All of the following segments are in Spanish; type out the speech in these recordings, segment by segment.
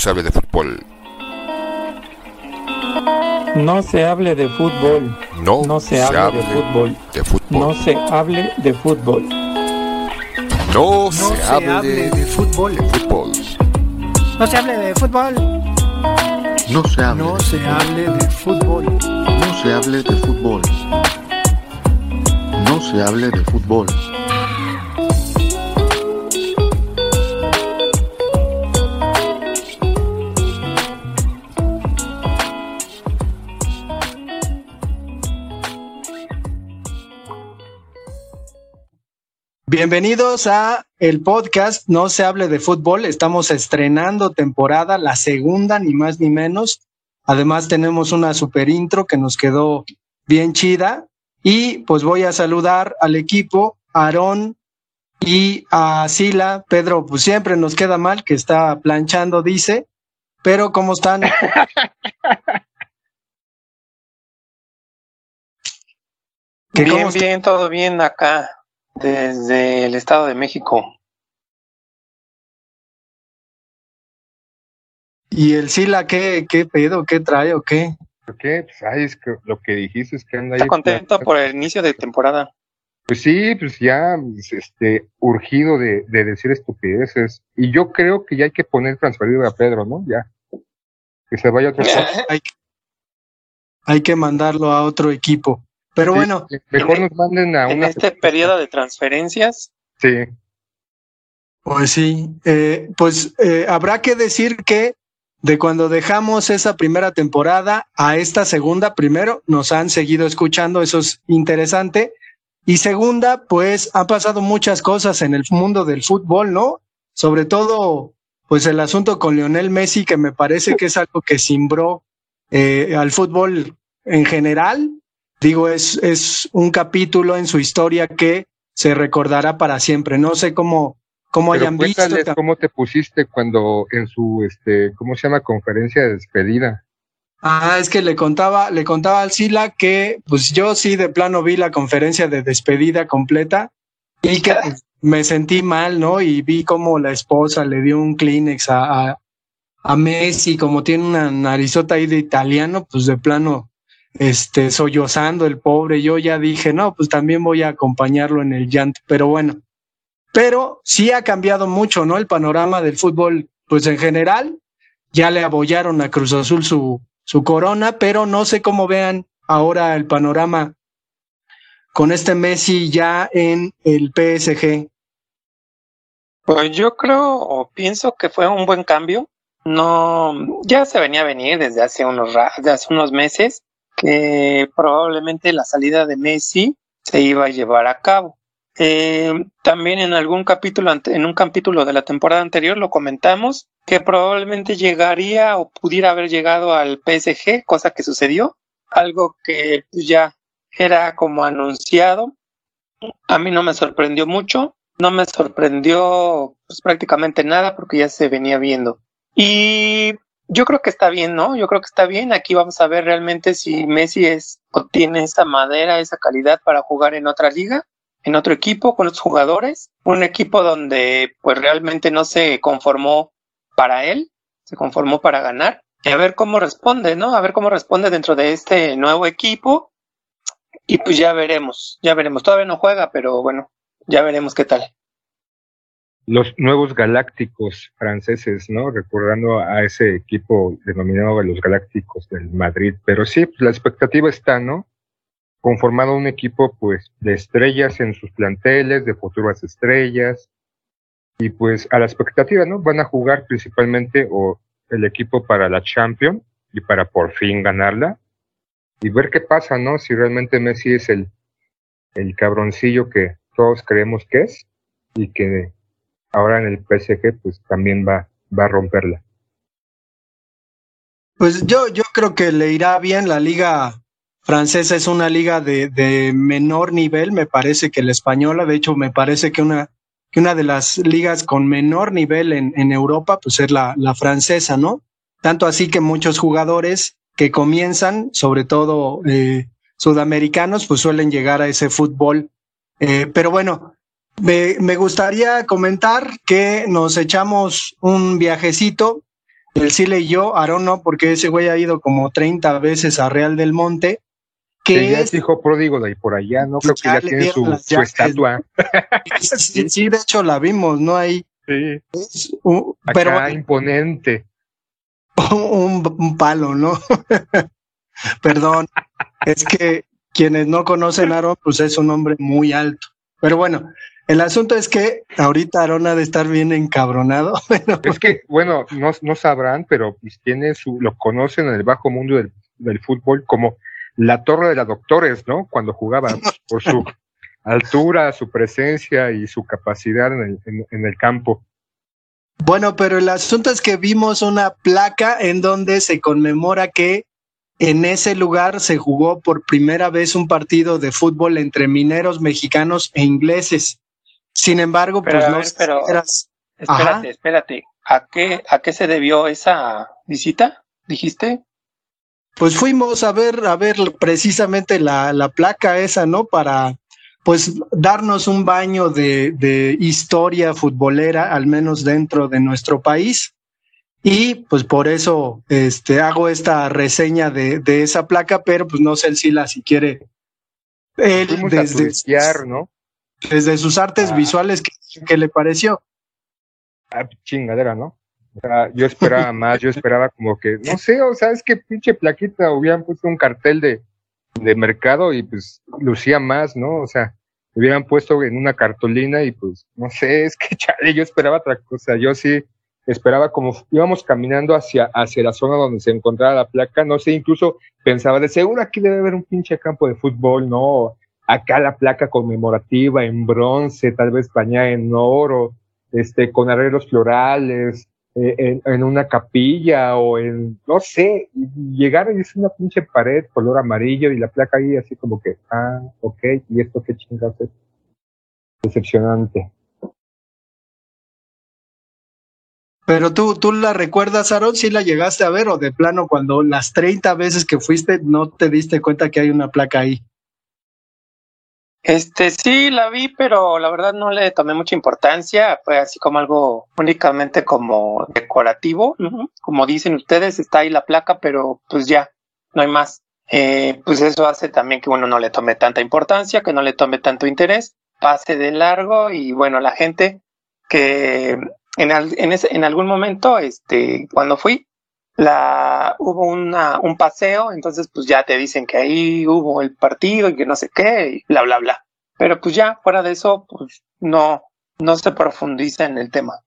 no se hable de fútbol. No se hable de fútbol. No, No se hable de fútbol. de fútbol. No se hable de fútbol. No, No se, se hable, hable de fútbol. de fútbol. No se hable de fútbol. No se hable, No de, se hable de fútbol. no se hable de fútbol. No se hable de fútbol. Bienvenidos a el podcast No se hable de fútbol. Estamos estrenando temporada, la segunda, ni más ni menos. Además tenemos una super intro que nos quedó bien chida. Y pues voy a saludar al equipo, Aarón y a Sila. Pedro, pues siempre nos queda mal que está planchando, dice. Pero ¿cómo están? ¿Que Bien, bien, todo bien acá, desde el Estado de México. ¿Y el Sila qué, qué pedo, qué trae o qué? ¿Por qué? Pues, ay, es que lo que dijiste es que anda ahí. Está contento por el inicio de temporada. Pues sí, pues ya, pues, este, urgido de, de decir estupideces. Y yo creo que ya hay que poner transferido a Pedro, ¿no? Ya. Que se vaya a otro equipo. hay, hay que mandarlo a otro equipo. Pero Sí, bueno, Mejor en- nos manden a En una. este periodo de transferencias, Sí, pues sí, eh, pues eh, habrá que decir que de cuando dejamos esa primera temporada a esta segunda, primero nos han seguido escuchando, eso es interesante. Y segunda, pues han pasado muchas cosas en el mundo del fútbol, ¿no? Sobre todo, pues el asunto con Lionel Messi, que me parece que es algo que cimbró eh, al fútbol en general. Digo, es, es un capítulo en su historia que se recordará para siempre. No sé cómo, cómo pero hayan visto. cómo te pusiste cuando en su, este, ¿cómo se llama? Conferencia de despedida. Ah, es que le contaba, le contaba al Sila que, pues yo sí de plano vi la conferencia de despedida completa y que pues, me sentí mal, ¿no? Y vi como la esposa le dio un Kleenex a, a, a Messi, como tiene una narizota ahí de italiano, pues de plano, este, sollozando el pobre. Yo ya dije, no, pues también voy a acompañarlo en el llanto, pero bueno. Pero sí ha cambiado mucho, ¿no? El panorama del fútbol, pues en general, ya le abollaron a Cruz Azul su, su corona, pero no sé cómo vean ahora el panorama con este Messi ya en el PSG. pues yo creo o pienso que fue un buen cambio. No, ya se venía a venir desde hace unos, desde hace unos meses que probablemente la salida de Messi se iba a llevar a cabo. Eh, también en algún capítulo, en un capítulo de la temporada anterior lo comentamos que probablemente llegaría o pudiera haber llegado al PSG, cosa que sucedió, algo que pues, ya era como anunciado. A mí no me sorprendió mucho, no me sorprendió pues, prácticamente nada porque ya se venía viendo. Y yo creo que está bien, ¿no? Yo creo que está bien. Aquí vamos a ver realmente si Messi es o tiene esa madera, esa calidad para jugar en otra liga, en otro equipo, con otros jugadores. Un equipo donde pues realmente no se conformó para él, se conformó para ganar. Y a ver cómo responde, ¿no? A ver cómo responde dentro de este nuevo equipo. Y pues ya veremos, ya veremos. Todavía no juega, pero bueno, ya veremos qué tal. Los nuevos galácticos franceses, ¿no? Recordando a ese equipo denominado los galácticos del Madrid. Pero sí, pues la expectativa está, ¿no? Conformado un equipo, pues, de estrellas en sus planteles, de futuras estrellas. Y pues a la expectativa, ¿no? Van a jugar principalmente o el equipo para la Champions y para por fin ganarla. Y ver qué pasa, ¿no? Si realmente Messi es el, el cabroncillo que todos creemos que es y que ahora en el PSG pues también va, va a romperla. Pues yo, yo creo que le irá bien. La liga francesa es una liga de, de menor nivel, me parece que la española. De hecho, me parece que una, que una de las ligas con menor nivel en, en Europa, pues es la, la francesa, ¿no? Tanto así que muchos jugadores que comienzan, sobre todo eh, sudamericanos, pues suelen llegar a ese fútbol. Eh, pero bueno, me, me gustaría comentar que nos echamos un viajecito el y yo, Aarón no, porque ese güey ha ido como 30 veces a Real del Monte, Que que ya es, hijo pródigo de ahí por allá, ¿no? Creo que Ya tiene su, estatua. sí, sí, de hecho la vimos, ¿no? Ahí, Sí, es acá pero imponente. un, un palo, ¿no? Perdón, es que quienes no conocen a Aaron, pues es un hombre muy alto. Pero bueno, el asunto es que ahorita Aaron ha de estar bien encabronado. pero- Es que, bueno, no, no sabrán, pero pues tiene su, lo conocen en el bajo mundo del, del fútbol como la torre de la doctores, ¿no? Cuando jugaba, por su altura, su presencia y su capacidad en el, en- en el campo. Bueno, pero el asunto es que vimos una placa en donde se conmemora que en ese lugar se jugó por primera vez un partido de fútbol entre mineros mexicanos e ingleses. Sin embargo, Pero, pues no ver, sé pero- Ajá. Espérate, espérate. ¿A qué, ¿A qué se debió esa visita? ¿Dijiste? pues fuimos a ver, a ver precisamente la, la placa esa, ¿no? Para pues darnos un baño de, de historia futbolera, al menos dentro de nuestro país. Y pues por eso este, hago esta reseña de, de esa placa, pero pues no sé Sila si quiere. Él Fuimos a desde, turistear, ¿no? Desde sus artes Ah. visuales, ¿qué, qué le pareció? Ah, chingadera, ¿no? O sea, yo esperaba más, yo esperaba como que, no sé, o sea, es que pinche plaquita hubieran puesto un cartel de, de mercado y pues lucía más, ¿no? O sea, hubieran puesto en una cartulina y pues, no sé, es que chale, yo esperaba otra cosa, yo sí esperaba como íbamos caminando hacia, hacia la zona donde se encontraba la placa, no sé, incluso pensaba, de seguro aquí debe haber un pinche campo de fútbol, ¿no? Acá la placa conmemorativa en bronce, tal vez bañada en oro, este, con arreglos florales, eh, en, una capilla o en, no sé, llegar y es una pinche pared color amarillo y la placa ahí así como que, ah, ok, y esto qué chingados es. Decepcionante. Pero tú, tú la recuerdas, Aaron, si la llegaste a ver o de plano cuando las 30 veces que fuiste no te diste cuenta que hay una placa ahí. Este sí, la vi, pero la verdad no le tomé mucha importancia. Fue así como algo únicamente como decorativo. Como dicen ustedes, está ahí la placa, pero pues ya, no hay más. Eh, pues eso hace también que uno no le tome tanta importancia, que no le tome tanto interés, pase de largo y bueno, la gente que en, al- en, ese, en algún momento, este, cuando fui, hubo un paseo, entonces pues ya te dicen que ahí hubo el partido y que no sé qué, y bla, bla, bla. Pero pues ya, fuera de eso, pues no, no se profundiza en el tema.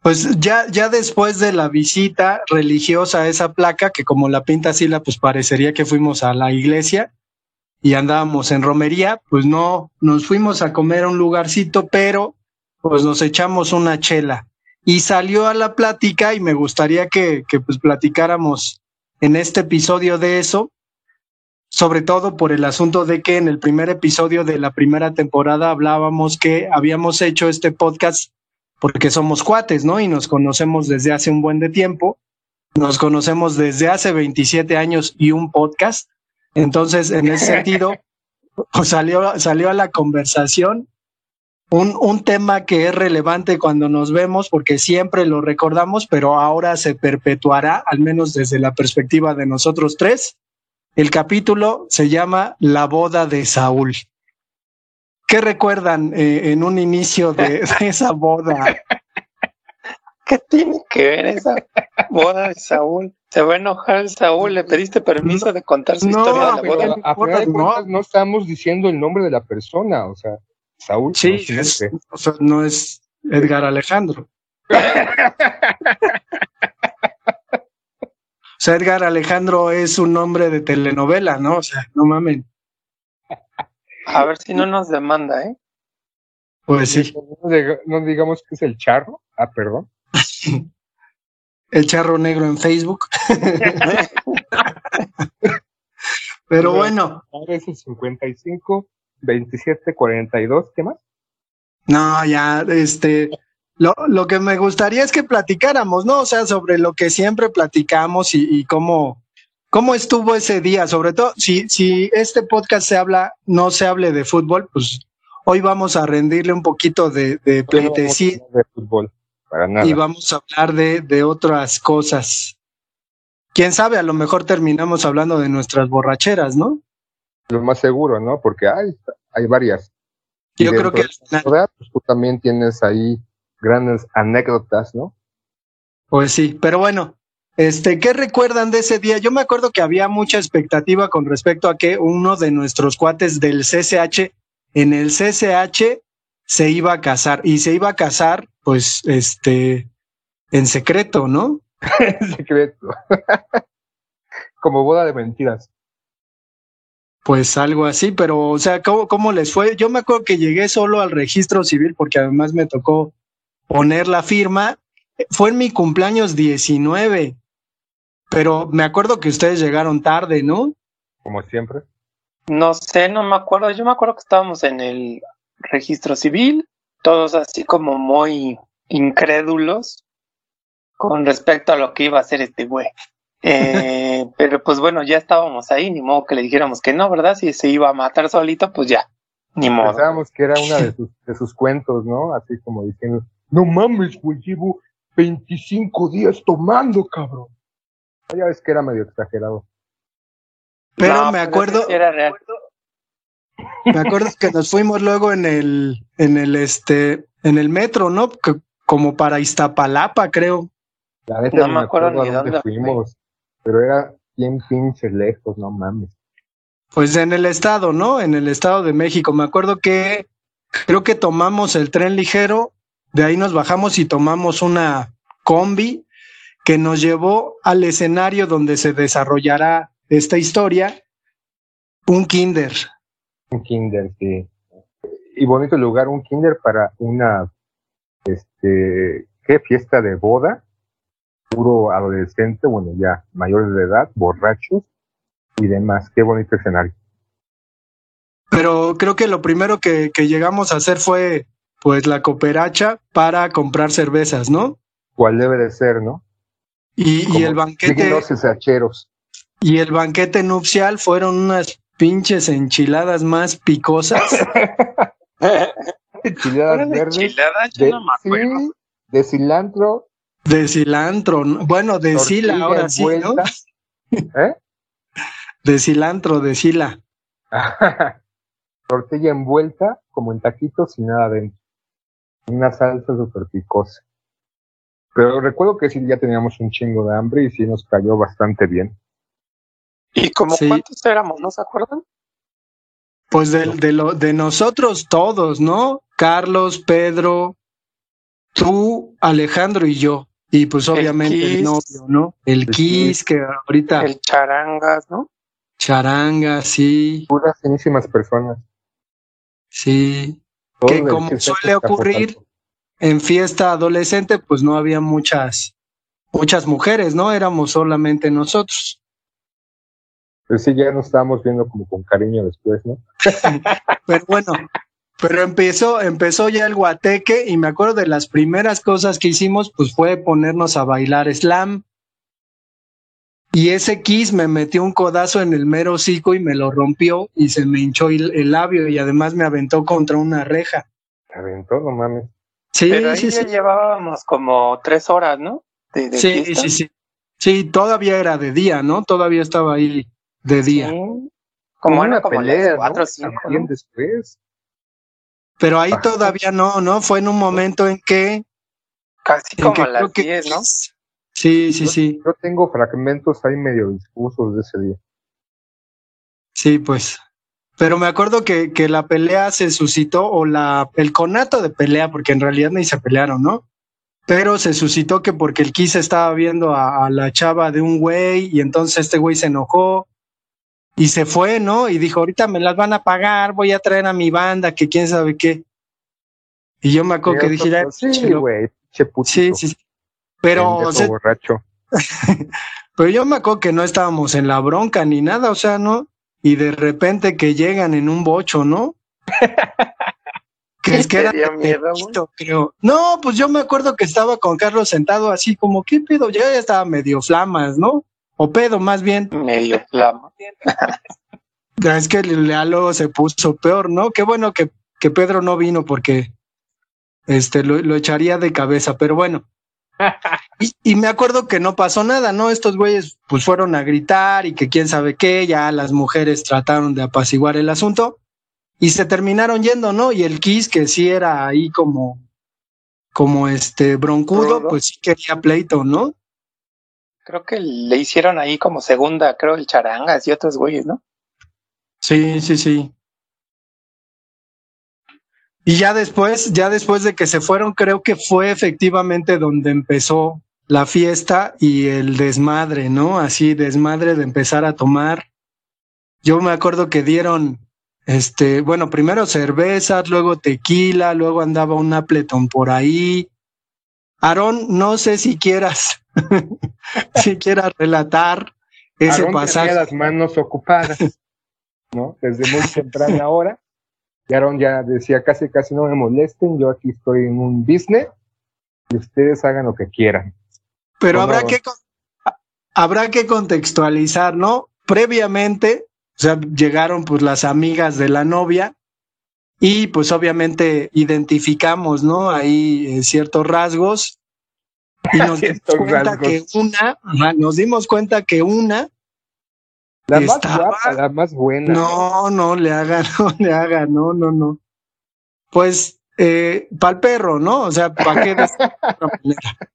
Pues ya, ya después de la visita religiosa a esa placa, que como la pinta Sila, pues parecería que fuimos a la iglesia y andábamos en romería, pues no, nos fuimos a comer a un lugarcito, pero pues nos echamos una chela y salió a la plática y me gustaría que, que pues platicáramos en este episodio de eso, sobre todo por el asunto de que en el primer episodio de la primera temporada hablábamos que habíamos hecho este podcast porque somos cuates, ¿no? Y nos conocemos desde hace un buen de tiempo. Nos conocemos desde hace 27 años y un podcast. Entonces, en ese sentido, pues salió, salió a la conversación un, un tema que es relevante cuando nos vemos, porque siempre lo recordamos, pero ahora se perpetuará, al menos desde la perspectiva de nosotros tres. El capítulo se llama La boda de Saúl. ¿Qué recuerdan eh, en un inicio de, de esa boda? ¿Qué tiene que ver esa boda de Saúl? Se va a enojar el Saúl, le pediste permiso de contar su No, historia de la boda. Pero a final de no. no estamos diciendo el nombre de la persona, o sea, Saúl. Sí, no sé, es- o sea, no es Edgar Alejandro. O sea, Edgar Alejandro es un nombre de telenovela, ¿no? O sea, no mamen. A ver si no nos demanda, ¿eh? Pues sí, No, diga- no digamos que es el charro. Ah, perdón. el charro negro en Facebook. Pero bueno, Ahora es el 55, 27, 42. ¿Qué más? no, ya, este, lo, lo que me gustaría es que platicáramos, ¿no? O sea, sobre lo que siempre platicamos y, y cómo, cómo estuvo ese día. Sobre todo, si, si este podcast se habla, no se hable de fútbol, pues hoy vamos a rendirle un poquito de, de pleitesía. De fútbol. para nada. y vamos a hablar de, de otras cosas. Quién sabe, a lo mejor terminamos hablando de nuestras borracheras, ¿no? Lo más seguro, ¿no? Porque hay, hay varias. Yo creo que al final, pues, tú también tienes ahí grandes anécdotas, ¿no? pues sí, pero bueno, este, ¿qué recuerdan de ese día? Yo me acuerdo que había mucha expectativa con respecto a que uno de nuestros cuates del CCH, en el CCH se iba a casar y se iba a casar, pues, este, en secreto, ¿no? En secreto. Como boda de mentiras. Pues algo así, pero, o sea, ¿cómo, ¿cómo les fue? Yo me acuerdo que llegué solo al registro civil porque además me tocó poner la firma. Fue en mi cumpleaños 19, pero me acuerdo que ustedes llegaron tarde, ¿no? Como siempre. No sé, no me acuerdo. Yo me acuerdo que estábamos en el registro civil, todos así como muy incrédulos con respecto a lo que iba a hacer este güey. Eh, pero pues bueno, ya estábamos ahí, ni modo que le dijéramos que no, ¿verdad? Si se iba a matar solito, pues ya, ni modo. Pensábamos que era una de sus, de sus cuentos, ¿no? Así como diciendo, no mames, güey, llevo 25 días tomando, cabrón. Ya ves que era medio exagerado. Pero No, me acuerdo, ese sí era real. me acuerdo que nos fuimos luego en el, en el, este, en el metro, ¿no? Que- como para Iztapalapa, creo. La No me acuerdo ni dónde fuimos, pero era bien pinche lejos, no mames. Pues en el estado, ¿no? En el estado de México. Me acuerdo que creo que tomamos el tren ligero, de ahí nos bajamos y tomamos una combi que nos llevó al escenario donde se desarrollará esta historia, un kinder. Un kinder, sí. Y bonito lugar, un kinder para una, este, ¿qué? Fiesta de boda. Puro adolescente, bueno, ya mayores de edad, borrachos y demás. Qué bonito escenario. Pero creo que lo primero que, que llegamos a hacer fue pues la cooperacha para comprar cervezas, ¿no? ¿Cuál debe de ser, no? Y, el banquete dignos SHeros. y el banquete nupcial fueron unas pinches enchiladas más picosas. Enchiladas ¿Eran verdes. enchiladas? Yo De, no me acuerdo. sí, de cilantro. De cilantro, ¿no? bueno, de sila ahora sí, ¿no? ¿Eh? De cilantro, de sila. Tortilla envuelta como en taquitos y nada dentro. Una salsa súper picosa. Pero recuerdo que sí ya teníamos un chingo de hambre y sí nos cayó bastante bien. ¿Y como Sí. cuántos éramos? ¿No se acuerdan? Pues de, de, lo, de nosotros todos, ¿no? Carlos, Pedro, tú, Alejandro y yo. Y pues El obviamente el, Kiss. novio, ¿no? El El Kiss, que ahorita El charangas, ¿no? charanga, sí, Puras finísimas personas. sí. Que como suele ocurrir. En fiesta adolescente, pues no había muchas, muchas mujeres, ¿no? Éramos solamente nosotros. Pues sí, ya nos estábamos viendo como con cariño después, ¿no? Pero bueno, pero empezó, empezó ya el guateque y me acuerdo de las primeras cosas que hicimos, pues fue ponernos a bailar slam. Y ese kiss me metió un codazo en el mero hocico y me lo rompió y se me hinchó el, el labio y además me aventó contra una reja. Se aventó, no mames. Sí, Pero ahí sí, ya sí. llevábamos como tres horas, ¿no? De, de Sí, fiesta. sí, sí. Sí, todavía era de día, ¿no? Todavía estaba ahí de día. Sí. Como una era como pelea, las cuatro ¿no? o cinco, También ¿no? después. Pero ahí Ajá. todavía no, ¿no? Fue en un momento en que... Casi en como que a las creo que- diez, ¿no? Sí, sí, sí. Yo tengo fragmentos ahí medio discusos de ese día. Sí, pues. Pero me acuerdo que, que la pelea se suscitó, o la, el conato de pelea, porque en realidad ni se pelearon, ¿no? Pero se suscitó que porque el Kiss estaba viendo a, a la chava de un güey, y entonces este güey se enojó y se fue, ¿no? Y dijo, ahorita me las van a pagar, voy a traer a mi banda, que quién sabe qué. Y yo me acuerdo que dije, ya, sí, chelo. güey, sí, sí, sí. Pero, o sea, borracho. pero yo me acuerdo que no estábamos en la bronca ni nada, o sea, ¿no? Y de repente que llegan en un bocho, ¿no? que es que ¿Te era? Tepito, creo. No, pues yo me acuerdo que estaba con Carlos sentado así como, ¿qué pedo? Ya ya estaba medio flamas, ¿no? O pedo más bien. Medio flama. Es que luego se puso peor, ¿no? Qué bueno que, que Pedro no vino porque este, lo, lo echaría de cabeza, pero bueno. Y, y me acuerdo que no pasó nada, ¿no? Estos güeyes pues fueron a gritar y que quién sabe qué, ya las mujeres trataron de apaciguar el asunto y se terminaron yendo, ¿no? Y el Kiss, que sí era ahí como, como este broncudo, pues sí quería pleito, ¿no? Creo que le hicieron ahí como segunda, creo, el Charangas y otros güeyes, ¿no? Sí, sí, sí. Y ya después, ya después de que se fueron, creo que fue efectivamente donde empezó la fiesta y el desmadre, ¿no? Así, desmadre de empezar a tomar. Yo me acuerdo que dieron, este, bueno, primero cervezas, luego tequila, luego andaba un Appleton por ahí. Aarón, no sé si quieras, si quieras relatar ese Aarón pasaje. tenía las manos ocupadas, ¿no? Desde muy temprana hora. Y Aarón ya decía, casi, casi no me molesten, yo aquí estoy en un business y ustedes hagan lo que quieran. Pero habrá que habrá que contextualizar, ¿no? Previamente, o sea, llegaron pues las amigas de la novia y pues obviamente identificamos, ¿no? Ahí eh, ciertos rasgos y nos dimos cuenta rasgos. que una, ajá, nos dimos cuenta que una, La más Estaba- guapa, la más buena. no, no le haga, no le haga, no, no, no. Pues eh, para el perro, ¿no? O sea, ¿para qué?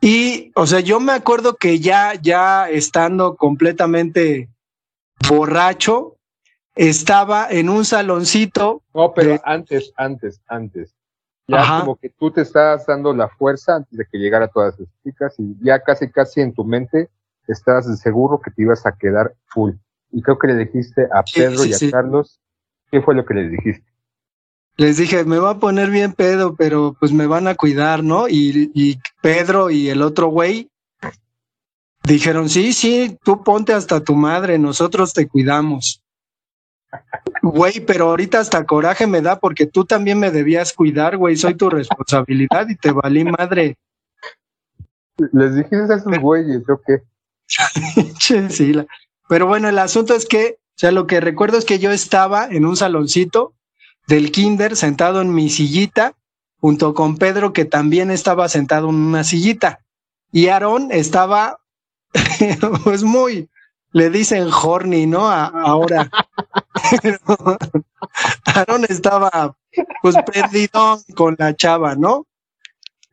Y, o sea, yo me acuerdo que ya, ya estando completamente borracho, estaba en un saloncito. No, pero de- antes, antes, antes. Ya Ajá. como que tú te estabas dando la fuerza antes de que llegara todas esas chicas y ya casi, casi en tu mente estabas seguro que te ibas a quedar full. Y creo que le dijiste a Sí, Pedro sí, y a sí. Carlos, ¿qué fue lo que les dijiste? Les dije, me va a poner bien pedo, pero pues me van a cuidar, ¿no? Y, y Pedro y el otro güey dijeron, sí, sí, tú ponte hasta tu madre, nosotros te cuidamos. Güey, pero ahorita hasta coraje me da porque tú también me debías cuidar, güey, soy tu responsabilidad y te valí madre. Les dijiste a esos güeyes, yo qué. Sí, la- Pero bueno, el asunto es que, o sea, lo que recuerdo es que yo estaba en un saloncito del kinder sentado en mi sillita junto con Pedro que también estaba sentado en una sillita y Aarón estaba pues muy le dicen horny, ¿no? A- ahora. Pero Aarón estaba pues perdido con la chava, ¿no?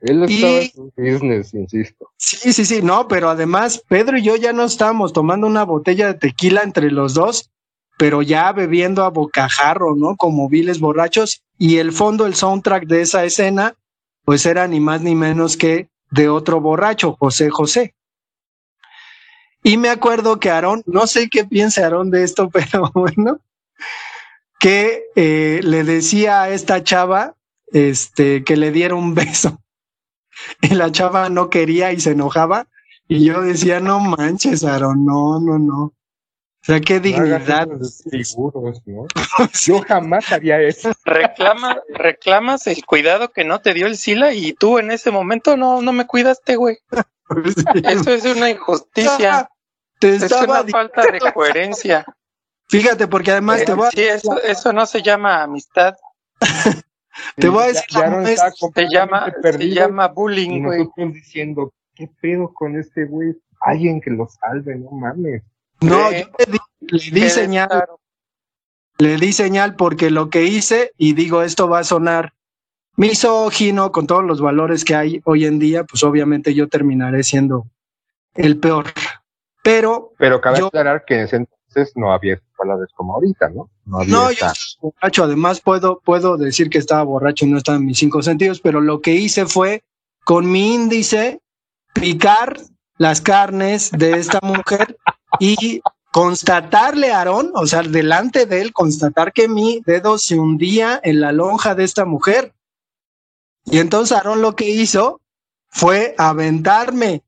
Él Y- estaba en su business, insisto. Sí, sí, sí, no, pero además Pedro y yo ya no estábamos tomando una botella de tequila entre los dos, pero ya bebiendo a bocajarro, ¿no? Como viles borrachos. Y el fondo, el soundtrack de esa escena, pues era ni más ni menos que de otro borracho, José José. Y me acuerdo que Aarón, no sé qué piensa Aarón de esto, pero bueno, que eh, le decía a esta chava este, que le diera un beso y la chava no quería y se enojaba. Y yo decía, no manches, Aaron, no, no, no. O sea, qué dignidad. Yo jamás haría eso. Reclama, reclamas el cuidado que no te dio el Sila y tú en ese momento no, no me cuidaste, güey. Eso es una injusticia. Te Es estaba una falta de coherencia. Fíjate, porque además te voy a, Sí, eso, eso no se llama amistad, Te voy a Ya- decir ya está se llama, se llama bullying, güey. nosotros diciendo, ¿qué pedo con este güey? Alguien que lo salve, no mames. no, Sí. yo le di, le di señal, le di señal porque lo que hice, y digo, esto va a sonar misógino con todos los valores que hay hoy en día, pues obviamente yo terminaré siendo el peor. Pero Pero cabe Yo- aclarar que en ese entonces no había palabras como ahorita, ¿no? No había No, yo borracho. Además, puedo, puedo decir que estaba borracho y no estaba en mis cinco sentidos, pero lo que hice fue con mi índice picar las carnes de esta mujer y constatarle a Aarón, o sea, delante de él, constatar que mi dedo se hundía en la lonja de esta mujer. Y entonces Aarón lo que hizo fue aventarme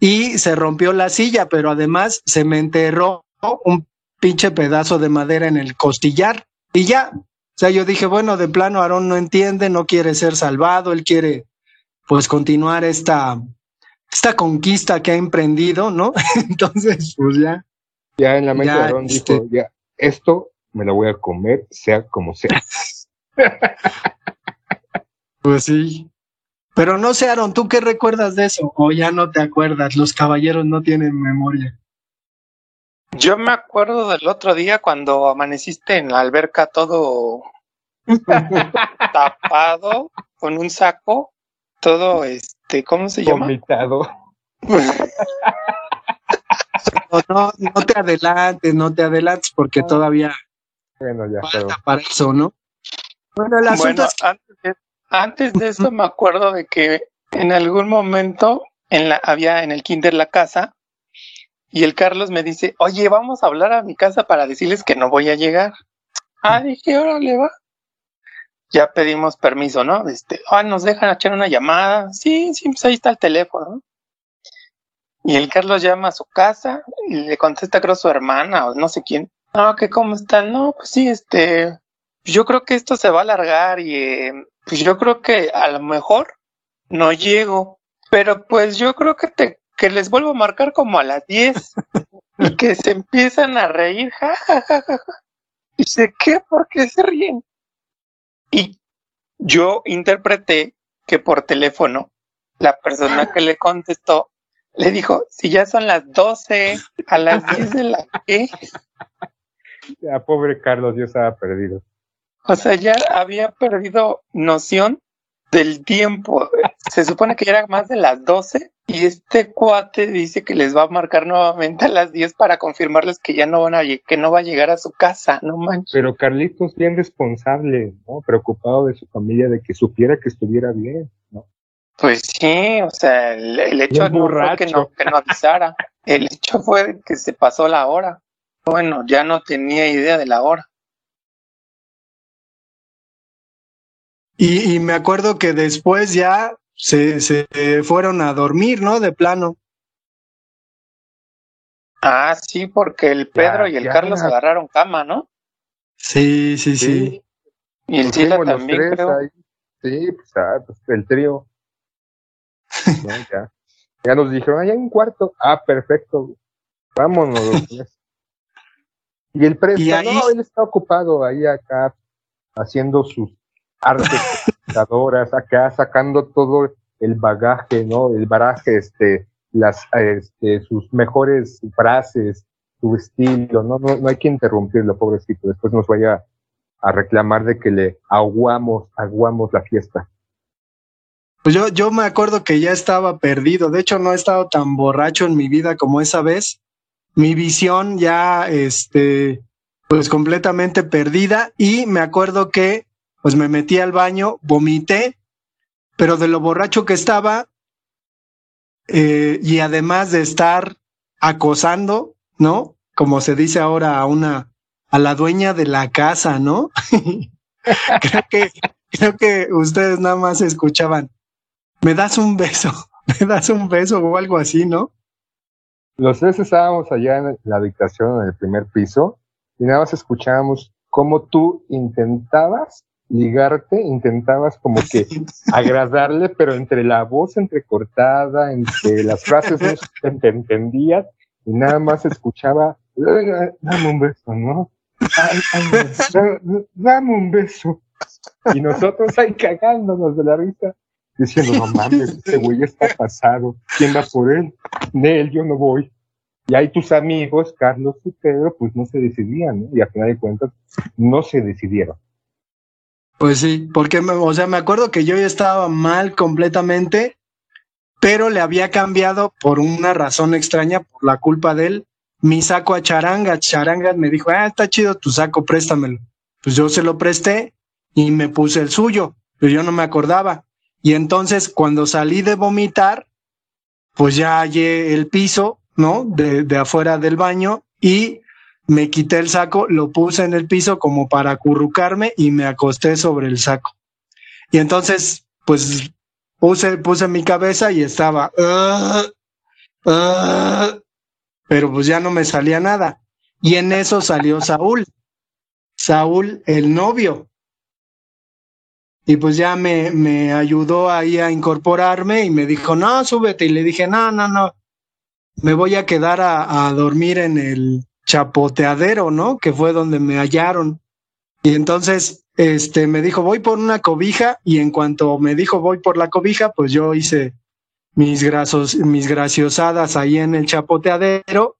y se rompió la silla, pero además se me enterró un pinche pedazo de madera en el costillar y ya. O sea, yo dije, bueno, de plano Aarón no entiende, no quiere ser salvado, él quiere pues continuar esta, esta conquista que ha emprendido, ¿no? Entonces, pues ya. Ya en la mente de Aarón este- dijo, ya, esto me lo voy a comer, sea como sea. Pues sí. Pero no sé, Aaron, ¿tú qué recuerdas de eso? O ya no te acuerdas, los caballeros no tienen memoria. Yo me acuerdo del otro día cuando amaneciste en la alberca todo tapado con un saco, todo este, ¿cómo se llama? Vomitado. No, no, no te adelantes, no te adelantes, porque todavía Bueno, ya falta quedó. para eso, ¿no? Bueno, el asunto Bueno, es que antes de, antes de eso me acuerdo de que en algún momento en la, había en el kinder la casa y el Carlos me dice, oye, vamos a hablar a mi casa para decirles que no voy a llegar. Ah, dije, órale, va. Ya pedimos permiso, ¿no? Este, ah, nos dejan echar una llamada. Sí, sí, pues ahí está el teléfono. ¿no? Y el Carlos llama a su casa y le contesta, creo, su hermana o no sé quién. Ah, que cómo están. No, pues sí, este, yo creo que esto se va a alargar y eh, pues yo creo que a lo mejor no llego, pero pues yo creo que te que les vuelvo a marcar como a las 10 y que se empiezan a reír, ja, ja, ja, ja, ja. Dice, ¿qué? ¿Por qué se ríen? Y yo interpreté que por teléfono la persona que le contestó le dijo, si ya son las 12, a las 10 de la que, Ya, pobre Carlos, yo estaba perdido. O sea, ya había perdido noción del tiempo. Se supone que ya era más de las 12 y este cuate dice que les va a marcar nuevamente a las 10 para confirmarles que ya no van a que no va a llegar a su casa, no manches. Pero Carlitos bien responsable, ¿no? Preocupado de su familia, de que supiera que estuviera bien, ¿no? Pues sí, o sea, el, el hecho no fue que no, que no avisara, el hecho fue que se pasó la hora. Bueno, ya no tenía idea de la hora. Y, y me acuerdo que después ya se, se fueron a dormir, ¿no? De plano. Ah, sí, porque el Pedro y el ya. Carlos agarraron cama, ¿no? Sí, sí, sí. Y el los también, tres creo. ahí. Sí, pues, ah, pues, el trío. No, ya. Ya nos dijeron, hay un cuarto. Ah, perfecto. Vámonos. y el ahí- no, él está ocupado ahí acá haciendo sus artes acá sacando todo el bagaje, ¿no? El baraje, este, las, este, sus mejores frases, su estilo, ¿no? No, no hay que interrumpirlo, pobrecito. Después nos vaya a reclamar de que le aguamos, aguamos la fiesta. Pues yo, yo me acuerdo que ya estaba perdido. De hecho, no he estado tan borracho en mi vida como esa vez. Mi visión ya, este, pues completamente perdida. Y me acuerdo que, pues me metí al baño, vomité, pero de lo borracho que estaba, eh, y además de estar acosando, ¿no? Como se dice ahora a una, a la dueña de la casa, ¿no? creo que, creo que ustedes nada más escuchaban me das un beso, me das un beso o algo así, ¿no? Los tres estábamos allá en la habitación, en el primer piso, y nada más escuchábamos cómo tú intentabas ligarte, intentabas como que agradarle, pero entre la voz entrecortada, entre las frases no se te entendías, y nada más escuchaba, "Eh, dame un beso, ¿no? Ay, ay, da- dame un beso. Y nosotros ahí cagándonos de la risa, diciendo, no mames, este güey está pasado, ¿quién va por él? De él yo no voy. Y ahí tus amigos, Carlos y Pedro, pues no se decidían, ¿no? Y a final de cuentas, no se decidieron. Pues sí, porque, o sea, me acuerdo que yo ya estaba mal completamente, pero le había cambiado por una razón extraña, por la culpa de él, mi saco a Charanga. Charanga me dijo, ah, está chido tu saco, préstamelo. Pues yo se lo presté y me puse el suyo, pero yo no me acordaba. Y entonces, cuando salí de vomitar, pues ya hallé el piso, ¿no? De, de afuera del baño y me quité el saco, lo puse en el piso como para acurrucarme y me acosté sobre el saco. Y entonces, pues puse, puse mi cabeza y estaba, "Ah, ah", pero pues ya no me salía nada. Y en eso salió Saúl, Saúl, el novio. Y pues ya me, me ayudó ahí a incorporarme y me dijo, no, súbete. Y le dije, no, no, no, me voy a quedar a, a dormir en el chapoteadero, ¿no? Que fue donde me hallaron. Y entonces este, me dijo, voy por una cobija, y en cuanto me dijo, voy por la cobija, pues yo hice mis, grasos, mis graciosadas ahí en el chapoteadero,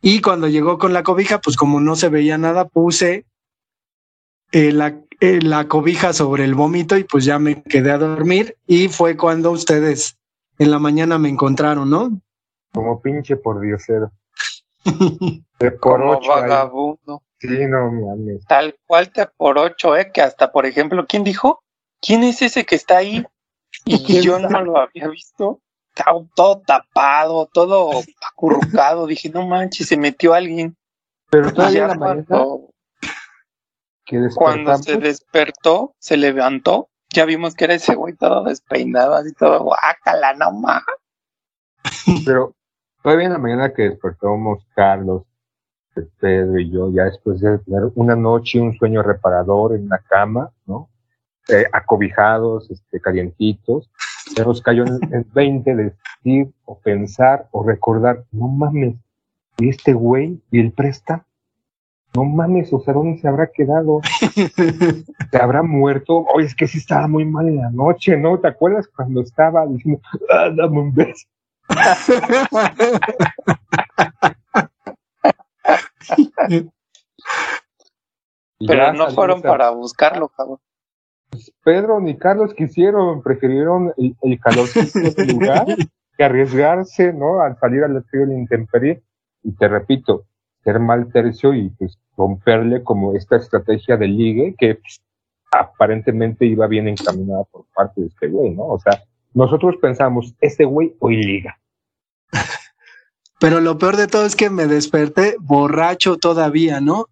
y cuando llegó con la cobija, pues como no se veía nada, puse eh, la, eh, la cobija sobre el vómito y pues ya me quedé a dormir, y fue cuando ustedes en la mañana me encontraron, ¿no? Como pinche por diosero. De por Como ocho ahí. vagabundo. Sí, no mames. Tal cual te por ocho, ¿eh? Que hasta, por ejemplo, ¿quién dijo? ¿Quién es ese que está ahí? Y ¿Quién yo sabe? no lo había visto. Estaba todo tapado, todo acurrucado. Dije, no manches, se metió alguien. Pero todavía la mañana cuando, que cuando se despertó, se levantó, ya vimos que era ese güey todo despeinado, así todo guácala, no más. pero todavía en la mañana que despertamos Carlos, Pedro y yo, ya después de tener una noche, un sueño reparador en una cama, ¿no? Eh, acobijados, este, calientitos, ya nos cayó en el 20 de decir o pensar o recordar, no mames, y este güey y el presta, no mames, o sea, ¿dónde se habrá quedado? ¿Se habrá muerto? Oye, es que sí estaba muy mal en la noche, ¿no? ¿Te acuerdas cuando estaba diciendo, ah, dame un beso? Pero no fueron para buscarlo, cabrón. Pedro ni Carlos quisieron, prefirieron el, el calorcito del lugar que arriesgarse, ¿no? Al salir al frío de la intemperie. Y te repito, ser mal tercio y pues romperle como esta estrategia de ligue que pues, aparentemente iba bien encaminada por parte de este güey, ¿no? O sea, nosotros pensamos, este güey hoy liga. Pero lo peor de todo es que me desperté borracho todavía, ¿no?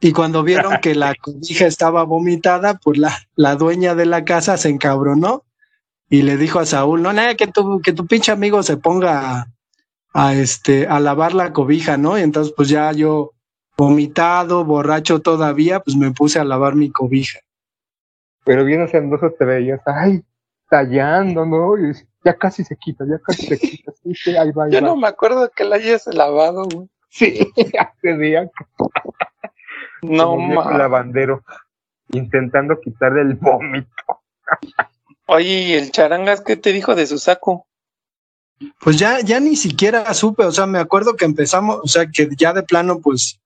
Y cuando vieron que la cobija estaba vomitada, pues la, la dueña de la casa se encabronó y le dijo a Saúl, no, nada, que tu, que tu pinche amigo se ponga a, a, este, a lavar la cobija, ¿no? Y entonces pues ya yo, vomitado, borracho todavía, pues me puse a lavar mi cobija. Pero bien hacendoso te veías, ay, tallando, ¿no? Y ya casi se quita, ya casi se quita. Sí, sí, ahí va, ahí Yo va. no me acuerdo que la hayas lavado, güey. Sí, hace días. No mames. lavandero, intentando quitarle el vómito. Oye, ¿y el charangas qué te dijo de su saco? Pues ya, ya ni siquiera supe, o sea, me acuerdo que empezamos, o sea, que ya de plano, pues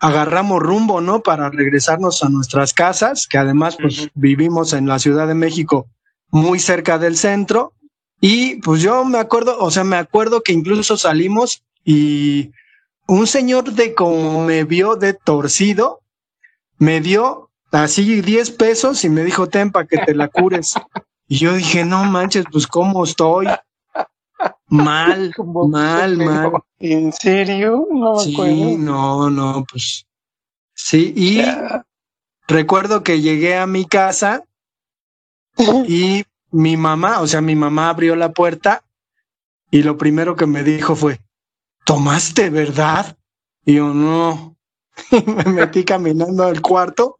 agarramos rumbo, ¿no? Para regresarnos a nuestras casas, que además, pues vivimos en la Ciudad de México, muy cerca del centro. Y pues yo me acuerdo, o sea, me acuerdo que incluso salimos y un señor de como me vio de torcido, me dio así 10 pesos y me dijo, ten para que te la cures. Y yo dije, no manches, pues cómo estoy. Mal, mal, mal. ¿En serio? No me Sí, acuerdo. no, no, pues. Sí, y recuerdo que llegué a mi casa y mi mamá, o sea, mi mamá abrió la puerta y lo primero que me dijo fue, ¿tomaste, verdad? Y yo, no. Y me metí caminando al cuarto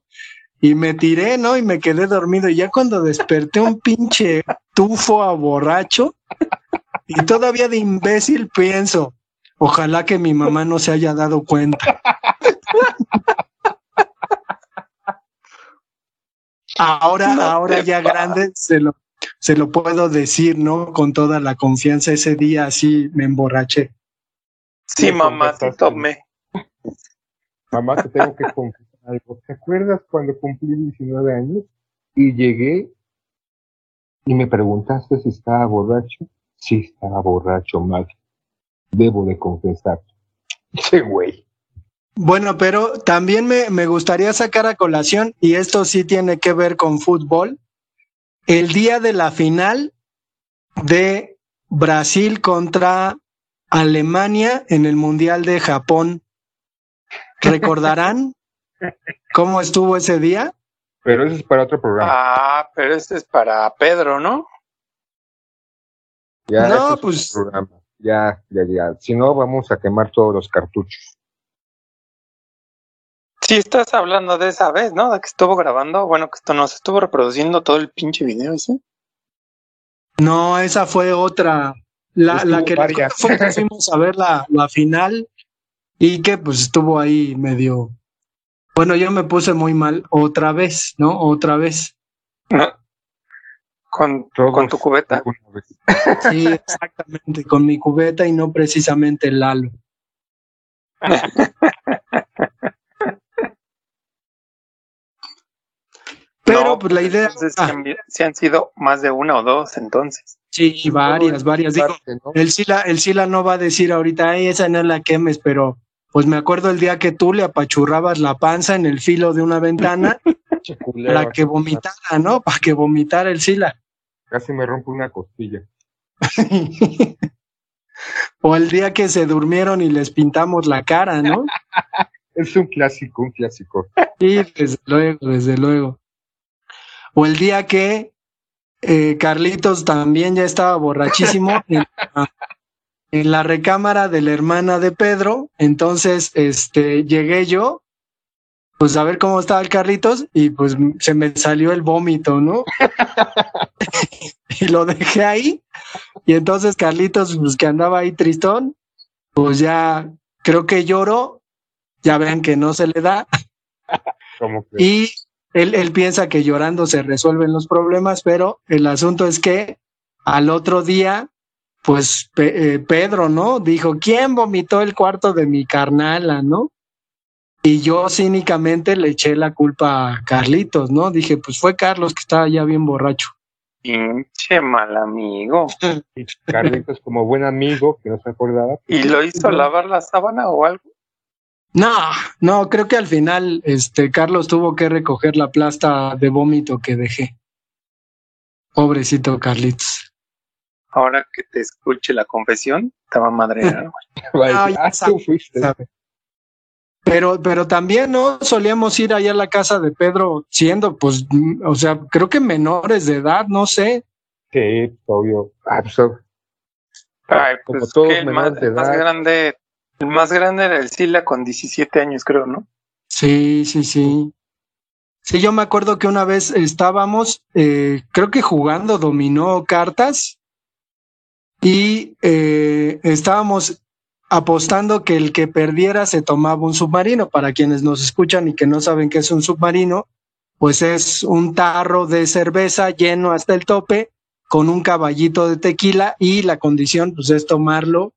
y me tiré, ¿no? Y me quedé dormido. Y ya cuando desperté un pinche tufo a borracho y todavía de imbécil pienso, ojalá que mi mamá no se haya dado cuenta. Ahora, ahora ya grande se lo, se lo puedo decir, ¿no? Con toda la confianza. Ese día así me emborraché. Sí, mamá, confesaste. tomé. Mamá, te tengo que confesar algo. ¿Te acuerdas cuando cumplí 19 años y llegué y me preguntaste si estaba borracho? Sí, estaba borracho, Mac. Debo de confesar. Sí, güey. Bueno, pero también me, me gustaría sacar a colación, y esto sí tiene que ver con fútbol, el día de la final de Brasil contra Alemania en el Mundial de Japón. ¿Recordarán cómo estuvo ese día? Pero eso es para otro programa. Ah, pero este es para Pedro, ¿no? ya, no, eso es pues- otro programa. Ya, ya, ya. Si no, vamos a quemar todos los cartuchos. Sí, estás hablando de esa vez, ¿no? De que estuvo grabando. Bueno, que esto nos estuvo reproduciendo todo el pinche video ese. No, esa fue otra. La, Estuvo la que varias. fue que fuimos a ver la, la final y que pues estuvo ahí medio Bueno, yo me puse muy mal otra vez, ¿no? Otra vez. Con, Todos con tu cubeta. Sí, exactamente, con mi cubeta y no precisamente el Lalo. Pero No, pues la idea, Entonces, ah, sí han- sido más de una o dos, entonces. sí, varias, varias. Digo, el Sila, el Sila no va a decir ahorita, ay, esa no la quemes, pero pues me acuerdo el día que tú le apachurrabas la panza en el filo de una ventana para que vomitara, ¿no? Para que vomitara el Sila. Casi me rompo una costilla. o el día que se durmieron y les pintamos la cara, ¿no? Es un clásico, un clásico. Sí, desde luego, desde luego. O el día que eh, Carlitos también ya estaba borrachísimo en, la- en la recámara de la hermana de Pedro. Entonces, este, llegué yo, pues a ver cómo estaba el Carlitos, y pues se me salió el vómito, ¿no? y lo dejé ahí. Y entonces Carlitos, pues que andaba ahí tristón, pues ya creo que lloró. Ya vean que no se le da. Como que Y él, él piensa que llorando se resuelven los problemas, pero el asunto es que al otro día, pues Pe- eh, Pedro, ¿no? Dijo, ¿quién vomitó el cuarto de mi carnala, no? Y yo cínicamente le eché la culpa a Carlitos, ¿no? Dije, pues fue Carlos que estaba ya bien borracho. Pinche mal amigo. Carlitos, como buen amigo, que no se acordaba, ¿Y lo hizo lavar la sábana o algo? No, no, creo que al final este Carlos tuvo que recoger la plasta de vómito que dejé. Pobrecito Carlitos. Ahora que te escuche la confesión, estaba madreado. va a decir, Ay, ah, tú fuiste. sabe. Pero, pero también, ¿no? Solíamos ir allá a la casa de Pedro siendo, pues, mm, o sea, creo que menores de edad, no sé. Sí, obvio. Ah, pues, Ay, Como pues todos que el más, menores de el más edad. grande, el más grande era el Sila con 17 años, creo, ¿no? Sí, sí, sí. Sí, yo me acuerdo que una vez estábamos, eh, creo que jugando dominó cartas y eh, estábamos apostando que el que perdiera se tomaba un submarino. Para quienes nos escuchan y que no saben qué es un submarino, pues es un tarro de cerveza lleno hasta el tope con un caballito de tequila y la condición pues es tomarlo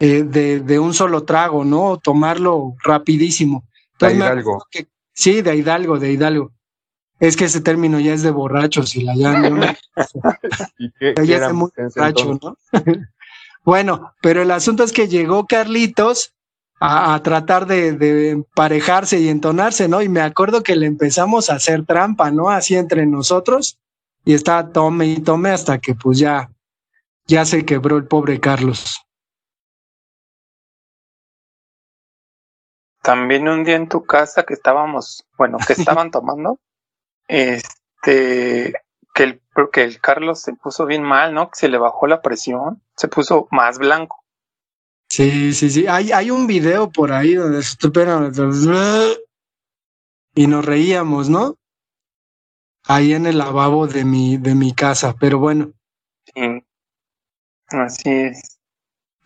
eh, de, de un solo trago, ¿no? Tomarlo rapidísimo. De Hidalgo. que- sí, de Hidalgo, de Hidalgo. Es que ese término ya es de borrachos y la ya no, ¿Y qué, ya qué es muy borracho? ¿no? bueno, pero el asunto es que llegó Carlitos a, a tratar de, de emparejarse y entonarse, ¿no? Y me acuerdo que le empezamos a hacer trampa, ¿no? Así entre nosotros y estaba tome y tome hasta que pues ya, ya se quebró el pobre Carlos. También un día en tu casa que estábamos, bueno, que estaban tomando, este, que el, que el Carlos se puso bien mal, ¿no? Que se le bajó la presión, se puso más blanco. Sí, sí, sí. Hay, hay un video por ahí donde y nos reíamos, ¿no? Ahí en el lavabo de mi, de mi casa. Pero bueno, Sí. Así es.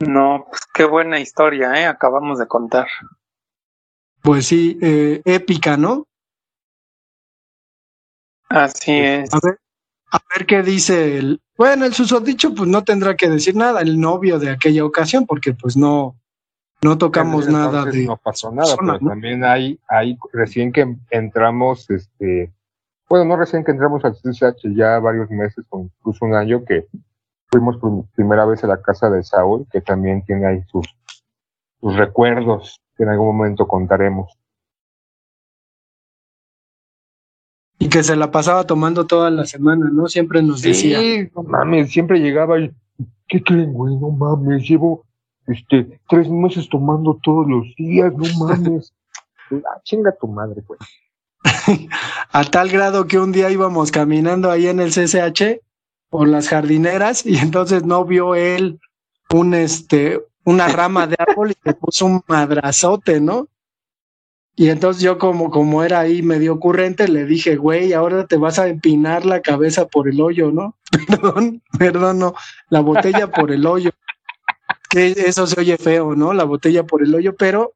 No, pues qué buena historia, ¿eh? Acabamos de contar. Pues sí, eh, épica, ¿no? Así es. A ver, a ver qué dice el. Bueno, el susodicho, pues no tendrá que decir nada, el novio de aquella ocasión, porque pues no, no tocamos nada de. No pasó nada, persona, pero ¿no? también hay, hay, recién que entramos, este, bueno, no recién que entramos al CCH, ya varios meses, o incluso un año, que fuimos por primera vez a la casa de Saúl, que también tiene ahí sus, sus recuerdos, que en algún momento contaremos. Y que se la pasaba tomando toda la semana, ¿no? Siempre nos decía. Sí, no mames, siempre llegaba y, ¿qué creen, güey? No mames, llevo, este, tres meses tomando todos los días, no mames. ah, chinga tu madre, güey. a tal grado que un día íbamos caminando ahí en el CCH por las jardineras y entonces no vio él un este una rama de árbol y le puso un madrazote, ¿no? Y entonces yo como como era ahí medio ocurrente le dije, güey, ahora te vas a empinar la cabeza por el hoyo, ¿no? Perdón, perdón, no, la botella por el hoyo. Que eso se oye feo, ¿no? La botella por el hoyo, pero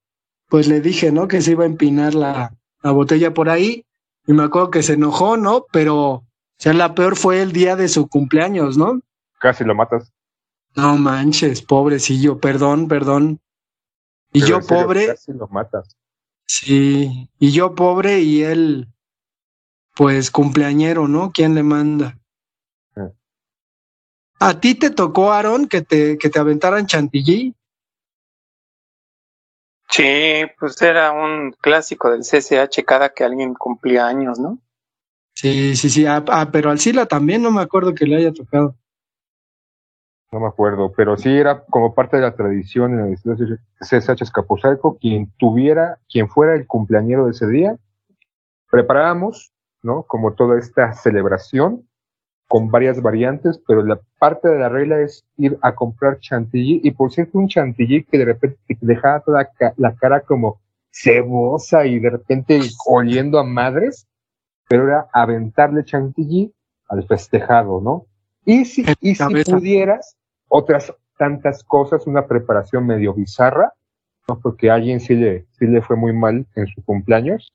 pues le dije, ¿no? Que se iba a empinar la, la botella por ahí y me acuerdo que se enojó, ¿no? Pero, o sea, la peor fue el día de su cumpleaños, ¿no? Casi lo matas. No manches, pobrecillo, perdón, perdón. Y Pero yo serio, pobre, Casi lo matas. sí, y yo pobre y él, pues cumpleañero, ¿no? ¿Quién le manda? Sí. ¿A ti te tocó, Aaron, que te, que te aventaran chantilly? Sí, pues era un clásico del CCH cada que alguien cumplía años, ¿no? Sí, sí, sí. Ah, ah, pero al Sila también no me acuerdo que le haya tocado. No me acuerdo, pero sí era como parte de la tradición en el CSH Escapuzalco, quien tuviera, quien fuera el cumpleañero de ese día, preparábamos, ¿no? Como toda esta celebración con varias variantes, pero la parte de la regla es ir a comprar chantilly, y por cierto, un chantilly que de repente te dejaba toda la cara como cebosa y de repente oliendo a madres, pero era aventarle chantilly al festejado, ¿no? Y si, y si pudieras, otras tantas cosas, una preparación medio bizarra, ¿no? Porque a alguien sí le, sí le fue muy mal en su cumpleaños,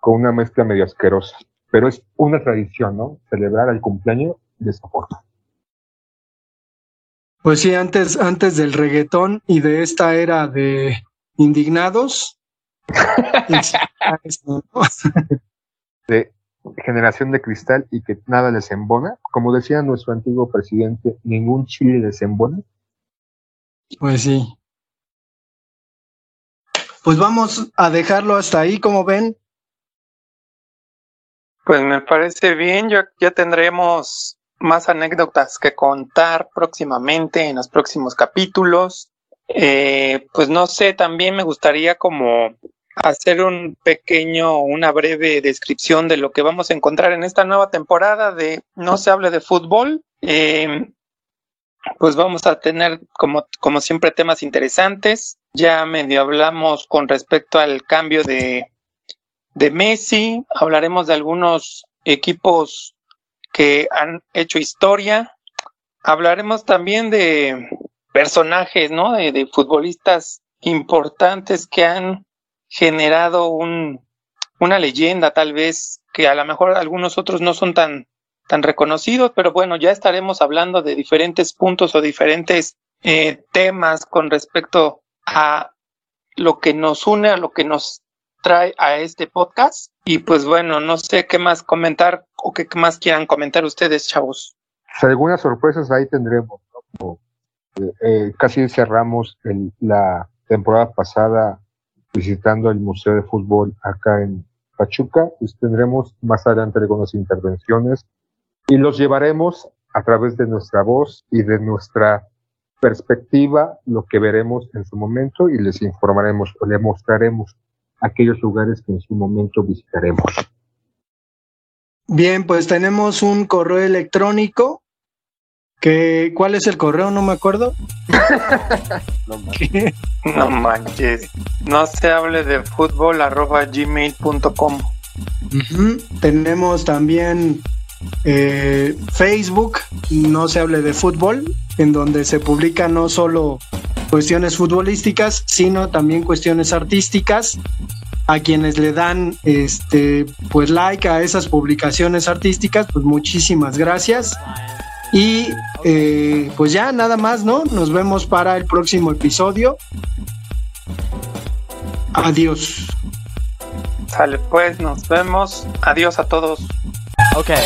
con una mezcla medio asquerosa. Pero es una tradición, ¿no? Celebrar el cumpleaños de esa forma. Pues sí, antes, antes del reggaetón y de esta era de indignados. De generación de cristal y que nada les embona. Como decía nuestro antiguo presidente, ningún chile les embona. Pues sí. Pues vamos a dejarlo hasta ahí, como ven. Pues me parece bien, ya, ya tendremos más anécdotas que contar próximamente en los próximos capítulos. Eh, pues no sé, también me gustaría como hacer un pequeño, una breve descripción de lo que vamos a encontrar en esta nueva temporada de No se hable de fútbol. Eh, pues vamos a tener como, como siempre temas interesantes. Ya medio hablamos con respecto al cambio de, de Messi, hablaremos de algunos equipos que han hecho historia, hablaremos también de personajes, ¿no? De, de futbolistas importantes que han generado un, una leyenda tal vez que a lo mejor algunos otros no son tan, tan reconocidos, pero bueno, ya estaremos hablando de diferentes puntos o diferentes eh, temas con respecto a lo que nos une, a lo que nos trae a este podcast. Y pues bueno, no sé qué más comentar o qué más quieran comentar ustedes, chavos. Pues algunas sorpresas ahí tendremos, ¿no? Eh, eh, casi cerramos el- la temporada pasada visitando el Museo de Fútbol acá en Pachuca, pues tendremos más adelante algunas intervenciones y los llevaremos a través de nuestra voz y de nuestra perspectiva, lo que veremos en su momento y les informaremos o les mostraremos aquellos lugares que en su momento visitaremos. Bien, pues tenemos un correo electrónico. Que, ¿Cuál es el correo? No me acuerdo. No manches. No se hable de fútbol arroba gmail.com. Tenemos también eh, Facebook, no se hable de fútbol, en donde se publica no solo cuestiones futbolísticas, sino también cuestiones artísticas. A quienes le dan este pues like a esas publicaciones artísticas, pues muchísimas gracias. Y eh, pues ya nada más, ¿no? Nos vemos para el próximo episodio. Adiós. Sale pues, nos vemos. Adiós a todos. Okay.